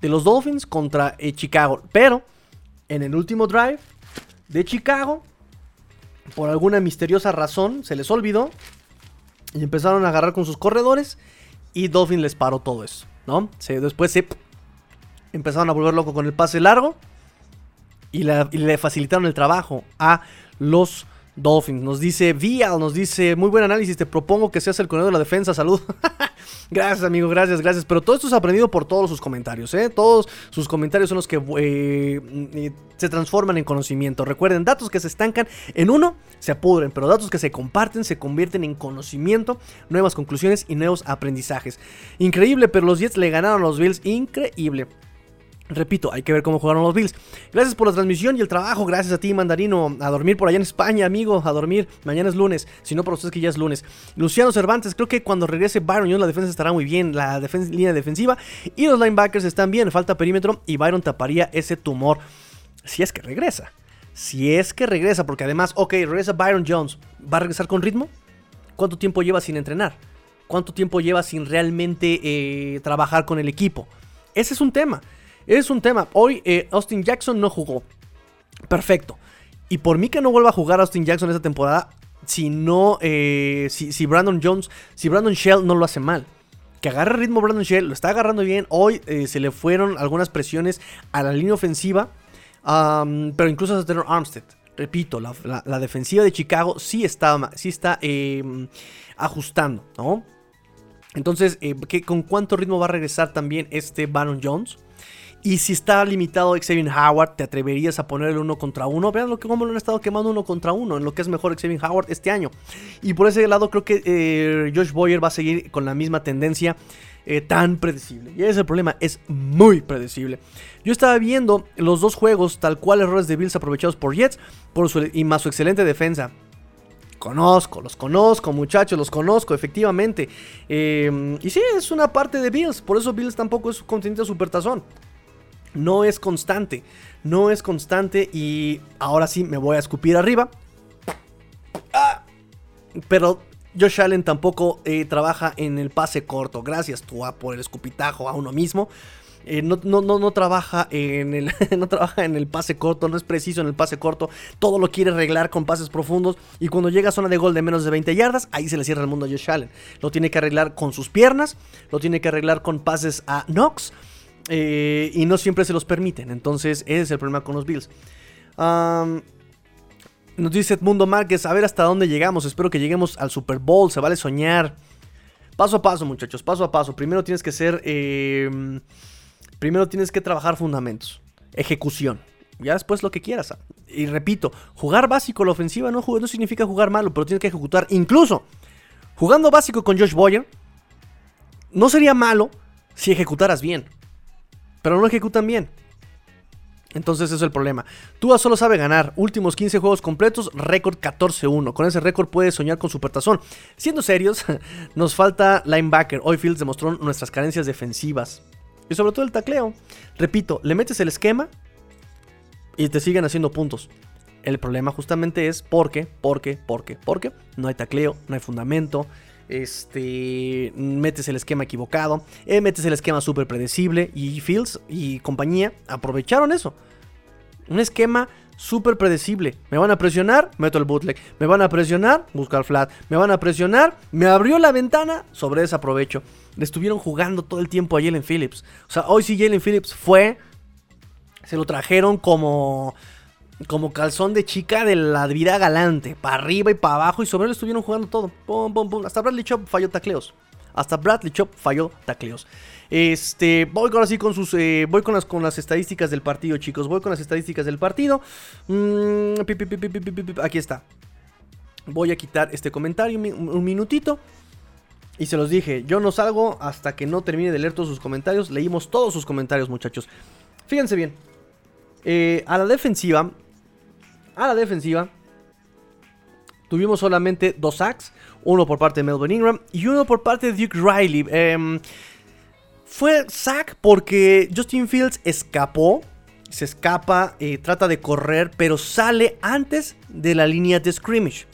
S1: de los Dolphins contra eh, Chicago. Pero en el último drive de Chicago por alguna misteriosa razón se les olvidó y empezaron a agarrar con sus corredores y Dolphin les paró todo eso, ¿no? después se empezaron a volver loco con el pase largo y, y le facilitaron el trabajo a los Dolphins. Nos dice Vial, nos dice, muy buen análisis, te propongo que seas el corredor de la defensa, salud. gracias, amigo, gracias, gracias. Pero todo esto es aprendido por todos sus comentarios, ¿eh? Todos sus comentarios son los que eh, mm, se transforman en conocimiento. Recuerden, datos que se estancan en uno se apudren, pero datos que se comparten se convierten en conocimiento, nuevas conclusiones y nuevos aprendizajes. Increíble, pero los Jets le ganaron a los Bills, increíble. Repito, hay que ver cómo jugaron los Bills. Gracias por la transmisión y el trabajo. Gracias a ti, Mandarino. A dormir por allá en España, amigo. A dormir. Mañana es lunes. Si no, para ustedes que ya es lunes. Luciano Cervantes, creo que cuando regrese Byron Jones, la defensa estará muy bien. La línea defensiva y los linebackers están bien. Falta perímetro y Byron taparía ese tumor. Si es que regresa. Si es que regresa, porque además, ok, regresa Byron Jones. ¿Va a regresar con ritmo? ¿Cuánto tiempo lleva sin entrenar? ¿Cuánto tiempo lleva sin realmente eh, trabajar con el equipo? Ese es un tema. Es un tema. Hoy eh, Austin Jackson no jugó. Perfecto. Y por mí que no vuelva a jugar Austin Jackson esta temporada, si no, eh, si, Brandon Jones, si Brandon Shell no lo hace mal. Que agarre ritmo Brandon Shell, lo está agarrando bien. Hoy eh, se le fueron algunas presiones a la línea ofensiva, pero incluso a Taylor Armstead. Repito, la, defensiva de Chicago sí está, sí está em, ajustando, ¿no? Entonces, ¿con cuánto ritmo va a regresar también este Brandon Jones? Y si está limitado Xavier Howard, ¿te atreverías a ponerle uno contra uno? Vean lo que cómo lo han estado quemando uno contra uno, en lo que es mejor Xavier Howard este año. Y por ese lado creo que eh, Josh Boyer va a seguir con la misma tendencia eh, tan predecible. Y ese es el problema, es muy predecible. Yo estaba viendo los dos juegos, tal cual errores de Bills aprovechados por Jets por y más su excelente defensa. Conozco, los conozco, muchachos, los conozco, efectivamente. Eh, y sí, es una parte de Bills. Por eso Bills tampoco es un continente supertazón no es constante. No es constante y ahora sí me voy a escupir arriba. Ah, pero Josh Allen tampoco eh, trabaja en el pase corto. Gracias, Tua, por el escupitajo a uno mismo. Eh, no, no, no, trabaja en el, no trabaja en el pase corto, no es preciso en el pase corto. Todo lo quiere arreglar con pases profundos. Y cuando llega a zona de gol de menos de 20 yardas, ahí se le cierra el mundo a Josh Allen. Lo tiene que arreglar con sus piernas, lo tiene que arreglar con pases a Knox eh, y no siempre se los permiten. Entonces, ese es el problema con los Bills. nos dice Edmundo Márquez, a ver hasta dónde llegamos. Espero que lleguemos al Super Bowl. Se vale soñar. Paso a paso, muchachos, paso a paso. Primero tienes que ser. Em, primero tienes que trabajar fundamentos. Ejecución. Ya después lo que quieras. Y repito, jugar básico la ofensiva no, no significa jugar malo, pero tienes que ejecutar. Incluso, jugando básico con Josh Boyer, no sería malo si ejecutaras bien pero no ejecutan bien. Entonces eso es el problema. Tua solo sabe ganar. Últimos 15 juegos completos, récord 14-1. Con ese récord puedes soñar con supertazón. Siendo serios, nos falta linebacker. Hoy Fields demostró nuestras carencias defensivas. Y sobre todo el tacleo. Repito, le metes el esquema y te siguen haciendo puntos. El problema justamente es porque, porque, porque, porque no hay tacleo, no hay fundamento este, metes el esquema equivocado, eh, metes el esquema súper predecible y Fields y compañía aprovecharon eso. Un esquema súper predecible. Me van a presionar, meto el bootleg. Me van a presionar, busca el flat. Me van a presionar, me abrió la ventana, sobre ese aprovecho. Le estuvieron jugando todo el tiempo a Jalen Phillips. O sea, hoy sí Jalen Phillips fue, se lo trajeron como como calzón de chica de la vida galante, para arriba y para abajo, y sobre él estuvieron jugando todo. Hasta Bradley Chop falló tacleos. Hasta Bradley Chop falló tacleos. Este, voy ahora sí con sus, eh, voy con las, con las estadísticas del partido, chicos. Voy con las estadísticas del partido. Mm, aquí está. Voy a quitar este comentario un minutito. Y se los dije, yo no salgo hasta que no termine de leer todos sus comentarios. Leímos todos sus comentarios, muchachos. Fíjense bien. Eh, a la defensiva, a la defensiva, tuvimos solamente dos sacks. Uno por parte de Melvin Ingram y uno por parte de Duke Riley. Em, fue sack porque Justin Fields escapó. Se escapa, eh, trata de correr, pero sale antes de la línea de scrimmage.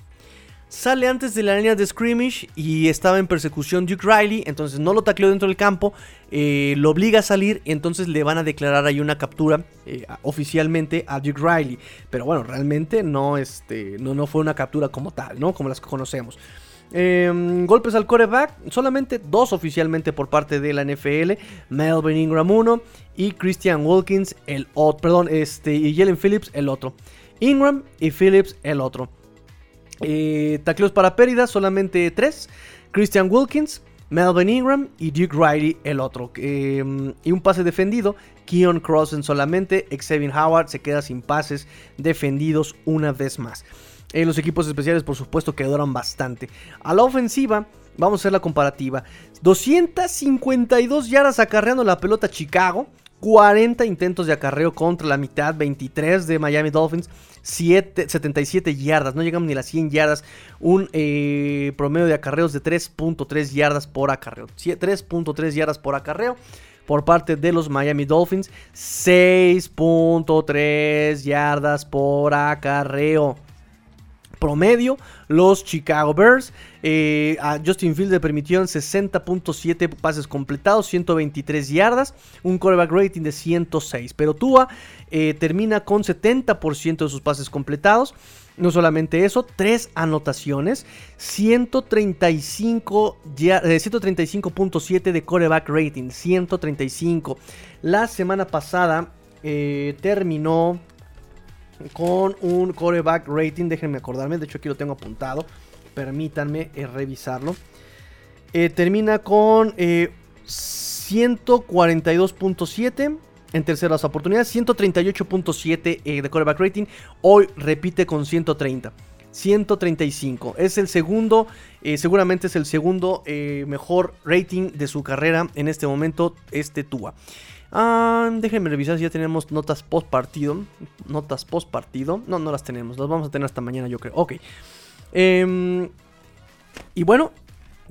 S1: Sale antes de la línea de scrimmage y estaba en persecución Duke Riley, entonces no lo tacleó dentro del campo, eh, lo obliga a salir entonces le van a declarar ahí una captura eh, oficialmente a Duke Riley. Pero bueno, realmente no, este, no, no fue una captura como tal, ¿no? Como las que conocemos. Em, golpes al coreback, solamente dos oficialmente por parte de la NFL, Melvin Ingram uno y Christian Wilkins el otro, perdón, este, y Jalen Phillips el otro. Ingram y Phillips el otro. Eh, tacleos para pérdidas, solamente 3. Christian Wilkins, Melvin Ingram y Duke Riley el otro. Em, y un pase defendido. Keon Crossen solamente. Xavier Howard se queda sin pases defendidos una vez más. Eh, los equipos especiales por supuesto que duran bastante. A la ofensiva vamos a hacer la comparativa. 252 yardas acarreando la pelota Chicago 40 intentos de acarreo contra la mitad, 23 de Miami Dolphins, 77 yardas, no llegamos ni a las 100 yardas, un eh, promedio de acarreos de 3.3 yardas por acarreo, 3.3 yardas por acarreo por parte de los Miami Dolphins, 6.3 yardas por acarreo promedio. Los Chicago Bears eh, a Justin Fields le permitieron 60.7 pases completados, 123 yardas, un quarterback rating de 106. Pero Tua eh, termina con 70% de sus pases completados. No solamente eso, tres anotaciones, 135 135.7 eh, de quarterback rating, 135. La semana pasada terminó con un coreback rating. Déjenme acordarme, de hecho aquí lo tengo apuntado. Permítanme eh, revisarlo. Eh, termina con 142.7 eh, en terceras oportunidades, 138.7 de coreback rating. Hoy repite con 130. 135. Es el segundo, seguramente es el segundo mejor rating de su carrera en este momento, este Tua. Ah, déjenme revisar si ya tenemos notas post partido. Notas post partido. No, no las tenemos. Las vamos a tener hasta mañana, yo creo. Ok. Em, y bueno,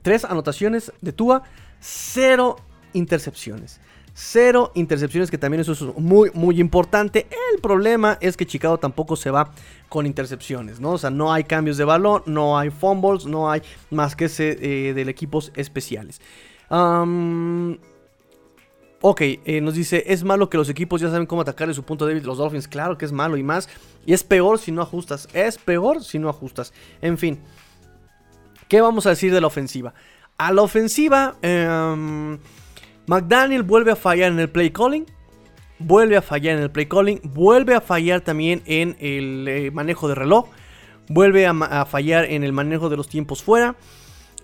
S1: tres anotaciones de Tua. Cero intercepciones. Cero intercepciones, que también eso es muy, muy importante. El problema es que Chicago tampoco se va con intercepciones, ¿no? O sea, no hay cambios de balón, no hay fumbles, no hay más que ese eh, de equipos especiales. Ok, eh, nos dice, es malo que los equipos ya saben cómo atacar en su punto débil los Dolphins. Claro que es malo y más. Y es peor si no ajustas. Es peor si no ajustas. En fin. ¿Qué vamos a decir de la ofensiva? A la ofensiva, em, McDaniel vuelve a fallar en el play calling. Vuelve a fallar en el play calling. Vuelve a fallar también en el eh, manejo de reloj. Vuelve a fallar en el manejo de los tiempos fuera.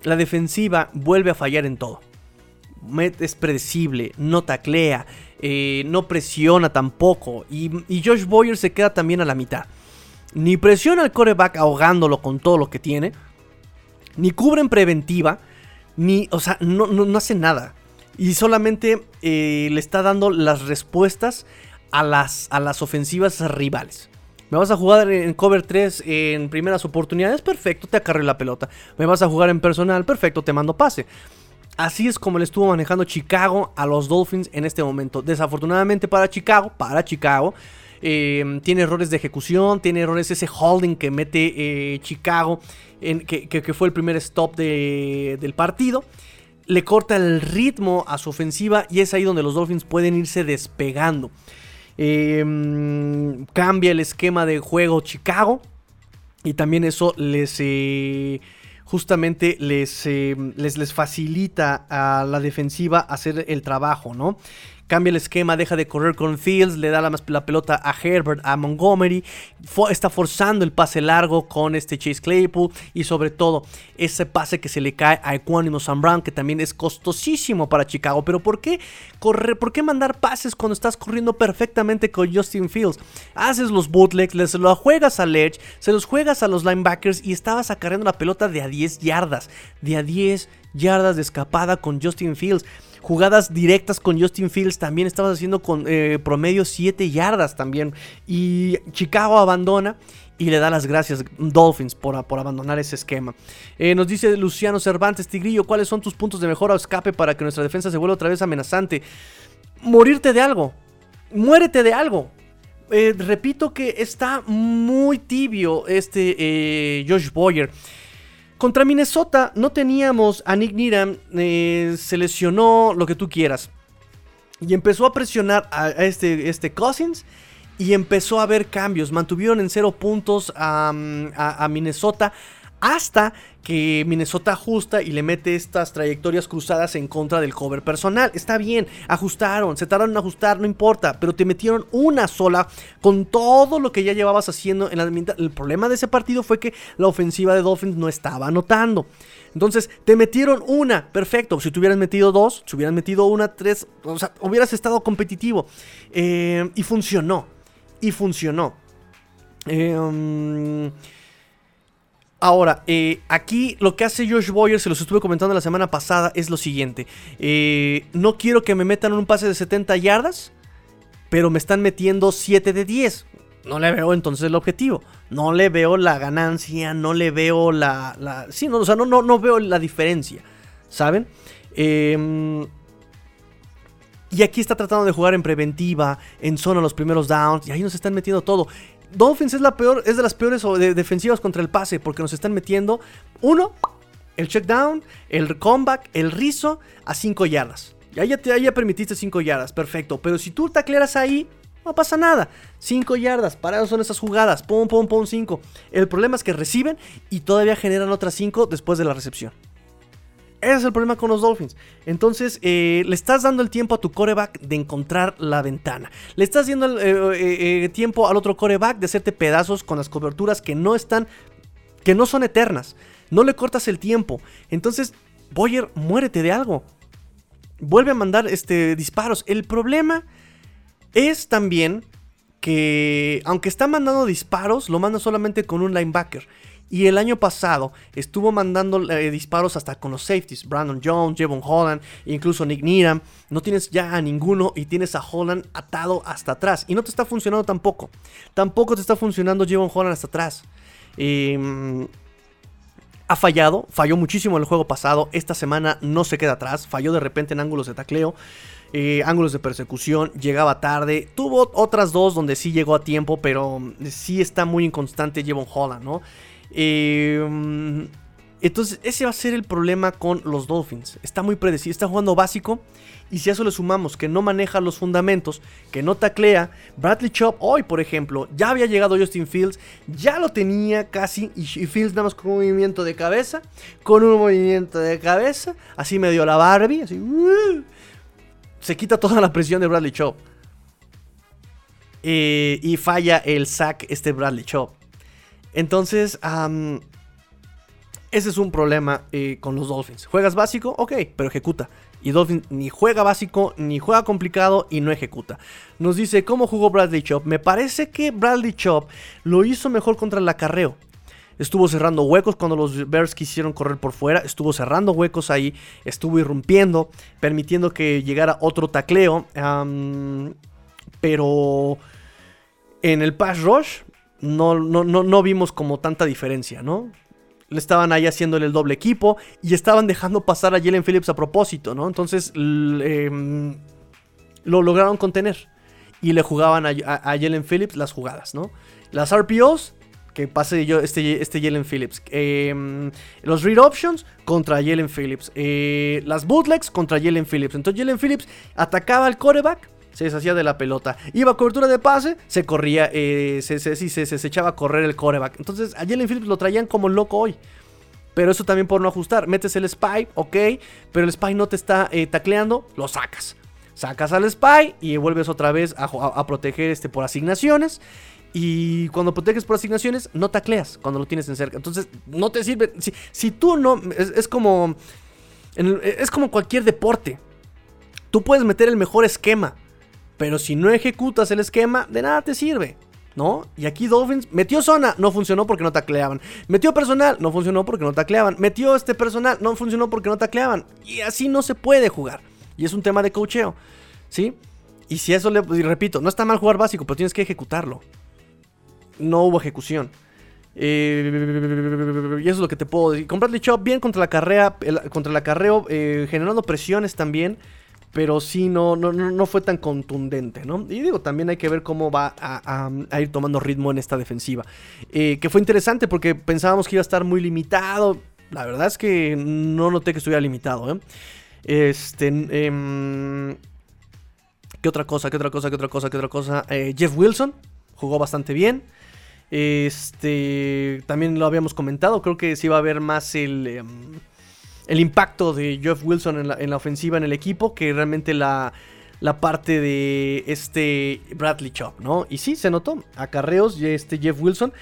S1: La defensiva vuelve a fallar en todo es predecible, no taclea, eh, no presiona tampoco. Y, Josh Boyer se queda también a la mitad. Ni presiona al coreback ahogándolo con todo lo que tiene. Ni cubre en preventiva. Ni, o sea, no, no, hace nada. Y solamente eh, le está dando las respuestas a las, a las ofensivas rivales. Me vas a jugar en cover 3 en primeras oportunidades, perfecto, te acarreo la pelota. Me vas a jugar en personal, perfecto, te mando pase. Así es como le estuvo manejando Chicago a los Dolphins en este momento. Desafortunadamente para Chicago, para Chicago, eh, tiene errores de ejecución, tiene errores ese holding que mete eh, Chicago, en, que, fue el primer stop del partido. Le corta el ritmo a su ofensiva y es ahí donde los Dolphins pueden irse despegando. Eh, cambia el esquema de juego Chicago y también eso les justamente les, eh, les, les facilita a la defensiva hacer el trabajo, ¿no? Cambia el esquema, deja de correr con Fields, le da la, la pelota a Herbert, a Montgomery, está forzando el pase largo con este Chase Claypool y sobre todo ese pase que se le cae a Equanimo Sam Brown, que también es costosísimo para Chicago. Pero ¿por qué correr? ¿Por qué mandar pases cuando estás corriendo perfectamente con Justin Fields? Haces los bootlegs, les lo juegas a Ledge, se los juegas a los linebackers y estabas acarreando la pelota de a 10 yardas, de a 10 yardas de escapada con Justin Fields jugadas directas con Justin Fields también estabas haciendo con eh, promedio 7 yardas también. Y Chicago abandona y le da las gracias Dolphins por, por abandonar ese esquema. Eh, nos dice Luciano Cervantes, Tigrillo, ¿cuáles son tus puntos de mejora o escape para que nuestra defensa se vuelva otra vez amenazante? Morirte de algo. Muérete de algo. Eh, repito que está muy tibio este Josh Boyer. Contra Minnesota no teníamos a Nick eh, se lesionó lo que tú quieras. Y empezó a presionar a, este, este Cousins y empezó a haber cambios. Mantuvieron en cero puntos a Minnesota hasta que Minnesota ajusta y le mete estas trayectorias cruzadas en contra del cover personal. Está bien, ajustaron, se tardaron en ajustar, no importa, pero te metieron una sola con todo lo que ya llevabas haciendo en la El problema de ese partido fue que la ofensiva de Dolphins no estaba anotando. Entonces, te metieron una, perfecto. Si te hubieras metido dos, si hubieras metido una, tres, o sea, hubieras estado competitivo. Eh, y funcionó. Y funcionó. Um, Ahora, eh, aquí lo que hace Josh Boyer, se los estuve comentando la semana pasada, es lo siguiente. Eh, no quiero que me metan un pase de 70 yardas. pero me están metiendo 7 de 10. No le veo entonces el objetivo. No le veo la ganancia, no le veo la... sí, no, o sea, no, no, no veo la diferencia, ¿saben? Eh, y aquí está tratando de jugar en preventiva, en zona los primeros downs, y ahí nos están metiendo todo. Dolphins es, la peor, es de las peores defensivas contra el pase, porque nos están metiendo, uno, el check down, el comeback, el rizo a 5 yardas. Y ahí ya, te, ya permitiste 5 yardas, perfecto. Pero si tú tacleras ahí, no pasa nada. 5 yardas, para eso son esas jugadas. Pum, pum, pum, 5. El problema es que reciben y todavía generan otras 5 después de la recepción. Ese es el problema con los Dolphins. Entonces, eh, le estás dando el tiempo a tu coreback de encontrar la ventana. Le estás dando el eh, eh, tiempo al otro coreback de hacerte pedazos con las coberturas que no están, que no son eternas. No le cortas el tiempo. Entonces, Boyer, muérete de algo. Vuelve a mandar este, disparos. El problema es también que, aunque está mandando disparos, lo manda solamente con un linebacker. Y el año pasado estuvo mandando eh, disparos hasta con los safeties. Brandon Jones, Jevon Holland, incluso Nick Needham. No tienes ya a ninguno y tienes a Holland atado hasta atrás. Y no te está funcionando tampoco. Tampoco te está funcionando Jevon Holland hasta atrás. Em, ha fallado, falló muchísimo en el juego pasado. Esta semana no se queda atrás. Falló de repente en ángulos de tacleo. Eh, ángulos de persecución, llegaba tarde. Tuvo otras dos donde sí llegó a tiempo, pero sí está muy inconstante Jevon Holland, ¿no? Em, entonces, ese va a ser el problema con los Dolphins. Está muy predecible, está jugando básico. Y si a eso le sumamos que no maneja los fundamentos, que no taclea, Bradley Chop hoy, por ejemplo, ya había llegado Justin Fields, ya lo tenía casi. Y Fields nada más con un movimiento de cabeza, con un movimiento de cabeza, así me dio la Barbie, así. Uh, se quita toda la presión de Bradley Chop. Eh, y falla el sack este Bradley Chop. Entonces, ese es un problema eh, con los Dolphins. ¿Juegas básico? Ok, pero ejecuta. Y Dolphins ni juega básico, ni juega complicado y no ejecuta. Nos dice, ¿cómo jugó Bradley Chop? Me parece que Bradley Chop lo hizo mejor contra el acarreo. Estuvo cerrando huecos cuando los Bears quisieron correr por fuera. Estuvo cerrando huecos ahí. Estuvo irrumpiendo. Permitiendo que llegara otro tacleo. pero en el pass rush no, no, no, vimos como tanta diferencia, ¿no? Le estaban ahí haciéndole el doble equipo y estaban dejando pasar a Jalen Phillips a propósito, ¿no? Entonces em, lo lograron contener y le jugaban a, Jalen Phillips las jugadas, ¿no? Las RPOs, que pase yo este, este Jalen Phillips. Em, los read options contra Jalen Phillips. Eh, las bootlegs contra Jalen Phillips. Entonces Jalen Phillips atacaba al coreback se deshacía de la pelota. Iba a cobertura de pase, se corría, eh, se, se, se, echaba a correr el coreback. Entonces a Jalen Phillips lo traían como loco hoy. Pero eso también por no ajustar. Metes el spy, ok, pero el spy no te está eh, tacleando, lo sacas. Sacas al spy y vuelves otra vez a, proteger este, por asignaciones. Y cuando proteges por asignaciones, no tacleas cuando lo tienes en cerca. Entonces, no te sirve. Si, tú no. Es, como. es como cualquier deporte. Tú puedes meter el mejor esquema. Pero si no ejecutas el esquema, de nada te sirve. ¿No? Y aquí Dolphins metió zona, no funcionó porque no tacleaban. Metió personal, no funcionó porque no tacleaban. Metió este personal, no funcionó porque no tacleaban. Y así no se puede jugar. Y es un tema de cocheo. ¿Sí? Y si eso le. repito, no está mal jugar básico, pero tienes que ejecutarlo. No hubo ejecución. Eh, y eso es lo que te puedo decir. Con Bradley Chop bien contra la carrera. contra el acarreo. Eh, generando presiones también pero sí no, no, no fue tan contundente, ¿no? Y digo, también hay que ver cómo va a, ir tomando ritmo en esta defensiva. Eh, que fue interesante porque pensábamos que iba a estar muy limitado. La verdad es que no noté que estuviera limitado, ¿eh? Este. Em, ¿Qué otra cosa? ¿Qué otra cosa? ¿Qué otra cosa? ¿Qué otra cosa? Eh, Jeff Wilson jugó bastante bien. Este. También lo habíamos comentado. Creo que sí va a haber más el. El impacto de Jeff Wilson en la, ofensiva en el equipo que realmente la, la parte de este Bradley Chop, ¿no? Y sí, se notó. Acarreos y este Jeff Wilson.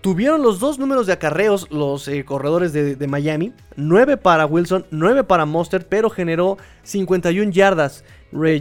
S1: Tuvieron los dos números de acarreos los eh, corredores de, Miami. 9 para Wilson, 9 para Mostert, pero generó 51 yardas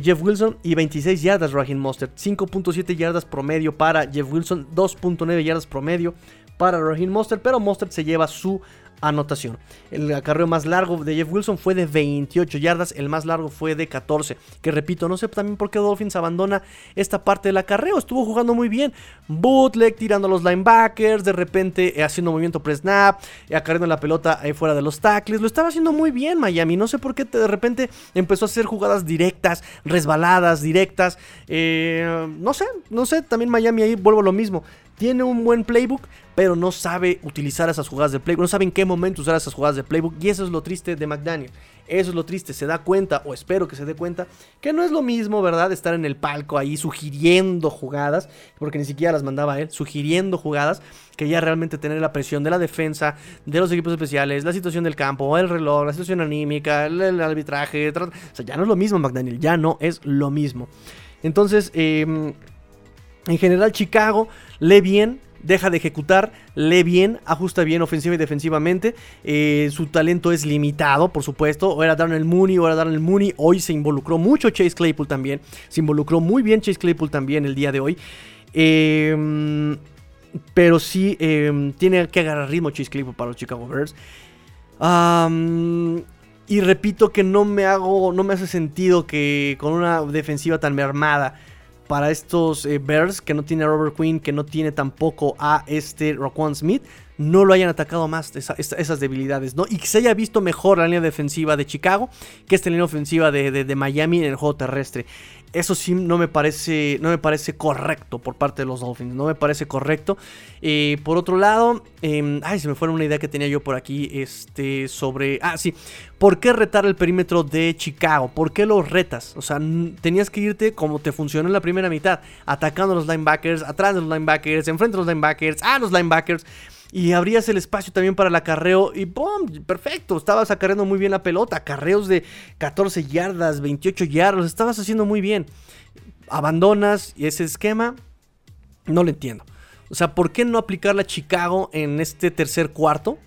S1: Jeff Wilson y 26 yardas Raheem Mostert. 5.7 yardas promedio para Jeff Wilson, 2.9 yardas promedio para Raheem Mostert, pero Mostert se lleva su anotación. El acarreo más largo de Jeff Wilson fue de 28 yardas, el más largo fue de 14. Que repito, no sé también por qué Dolphins abandona esta parte del acarreo. Estuvo jugando muy bien. Bootleg tirando a los linebackers, de repente eh, haciendo movimiento pre-snap, eh, acarreando la pelota ahí fuera de los tackles. Lo estaba haciendo muy bien Miami. No sé por qué de repente empezó a hacer jugadas directas, resbaladas, directas. Eh, no sé, no sé. También Miami ahí vuelvo a lo mismo tiene un buen playbook, pero no sabe utilizar esas jugadas de playbook, no sabe en qué momento usar esas jugadas de playbook, y eso es lo triste de McDaniel. Eso es lo triste, se da cuenta, o espero que se dé cuenta, que no es lo mismo, ¿verdad? Estar en el palco ahí sugiriendo jugadas, porque ni siquiera las mandaba él, sugiriendo jugadas, que ya realmente tener la presión de la defensa, de los equipos especiales, la situación del campo, el reloj, la situación anímica, el, arbitraje, o sea, ya no es lo mismo, McDaniel, ya no es lo mismo. Entonces, eh en general, Chicago lee bien, deja de ejecutar, lee bien, ajusta bien ofensiva y defensivamente. Eh, su talento es limitado, por supuesto. O era Darnell Mooney, o era Darnell Mooney. Hoy se involucró mucho Chase Claypool también. Se involucró muy bien Chase Claypool también el día de hoy. Em, pero sí em, tiene que agarrar ritmo Chase Claypool para los Chicago Bears. y repito que no me hago, no me hace sentido que con una defensiva tan mermada para estos eh, Bears, que no tiene a Robert Quinn, que no tiene tampoco a este Roquan Smith, no lo hayan atacado más esas debilidades, ¿no? Y que se haya visto mejor la línea defensiva de Chicago que esta línea ofensiva de Miami en el juego terrestre. Eso sí no me parece, no me parece correcto por parte de los Dolphins. No me parece correcto. Eh, por otro lado, em, ay, se me fue una idea que tenía yo por aquí. Este, sobre. Ah, sí. ¿Por qué retar el perímetro de Chicago? ¿Por qué lo retas? O sea, tenías que irte como te funcionó en la primera mitad. Atacando a los linebackers, atrás de los linebackers, enfrente de los linebackers, a los linebackers y abrías el espacio también para el acarreo y ¡pum! Perfecto, estabas acarreando muy bien la pelota, acarreos de 14 yardas, 28 yardas, estabas haciendo muy bien. Abandonas y ese esquema, no lo entiendo. O sea, ¿por qué no aplicarla a Chicago en este tercer cuarto?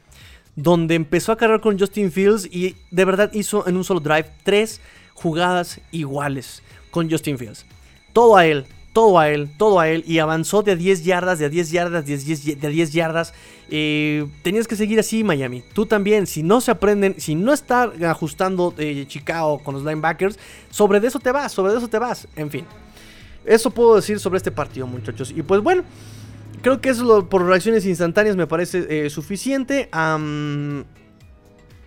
S1: Donde empezó a cargar con Justin Fields y de verdad hizo en un solo drive tres jugadas iguales con Justin Fields. Todo a él, todo a él, todo a él, y avanzó de 10 yardas, de 10 yardas, de 10, de 10 yardas. Eh, tenías que seguir así, Miami. Tú también, si no se aprenden, si no está ajustando eh, Chicago con los linebackers, sobre de eso te vas, sobre de eso te vas. En fin, eso puedo decir sobre este partido, muchachos. Y pues bueno, creo que eso por reacciones instantáneas me parece eh, suficiente.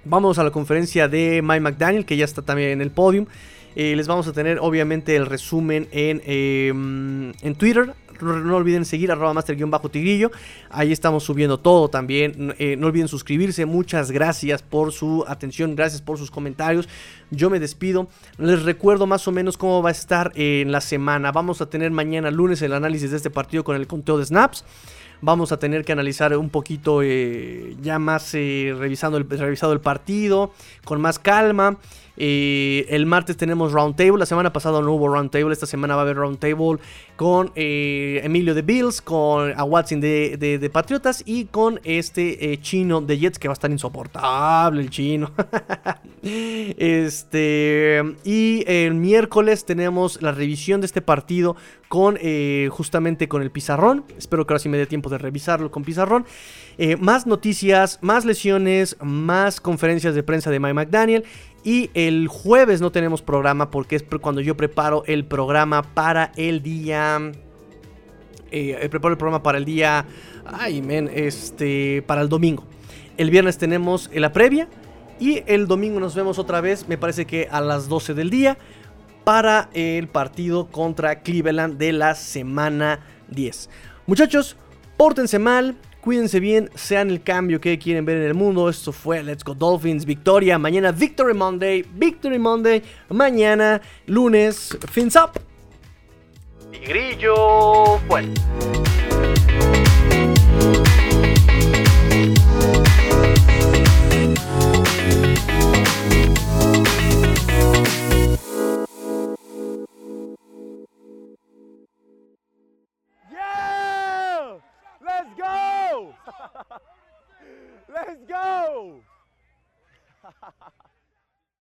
S1: vamos a la conferencia de Mike McDaniel, que ya está también en el podium. Eh, les vamos a tener obviamente el resumen en, em, en Twitter. No, olviden seguir arroba master-tigrillo. Ahí estamos subiendo todo también. Eh, no olviden suscribirse. Muchas gracias por su atención. Gracias por sus comentarios. Yo me despido. Les recuerdo más o menos cómo va a estar en la semana. Vamos a tener mañana lunes el análisis de este partido con el conteo de snaps vamos a tener que analizar un poquito eh, ya más revisando el, revisado el partido, con más calma. Eh, el martes tenemos Roundtable. La semana pasada no hubo Roundtable. Esta semana va a haber Roundtable con eh, Emilio de Bills, con a Watson de, Patriotas y con este eh, chino de Jets que va a estar insoportable el chino. este y el miércoles tenemos la revisión de este partido con justamente con el pizarrón. Espero que ahora sí me dé tiempo de revisarlo con pizarrón. más noticias, más lesiones, más conferencias de prensa de Mike McDaniel. Y el jueves no tenemos programa porque es cuando yo preparo el programa para el día. Eh, preparo el programa para el día. Ay, men, este. Para el domingo. El viernes tenemos la previa. Y el domingo nos vemos otra vez, me parece que a las 12 del día. Para el partido contra Cleveland de la semana 10. Muchachos, pórtense mal, Cuídense bien, sean el cambio que quieren ver en el mundo. Esto fue Let's Go Dolphins, victoria. Mañana Victory Monday, Victory Monday. Mañana, lunes, fins up. Y grillo fuerte. Let's go!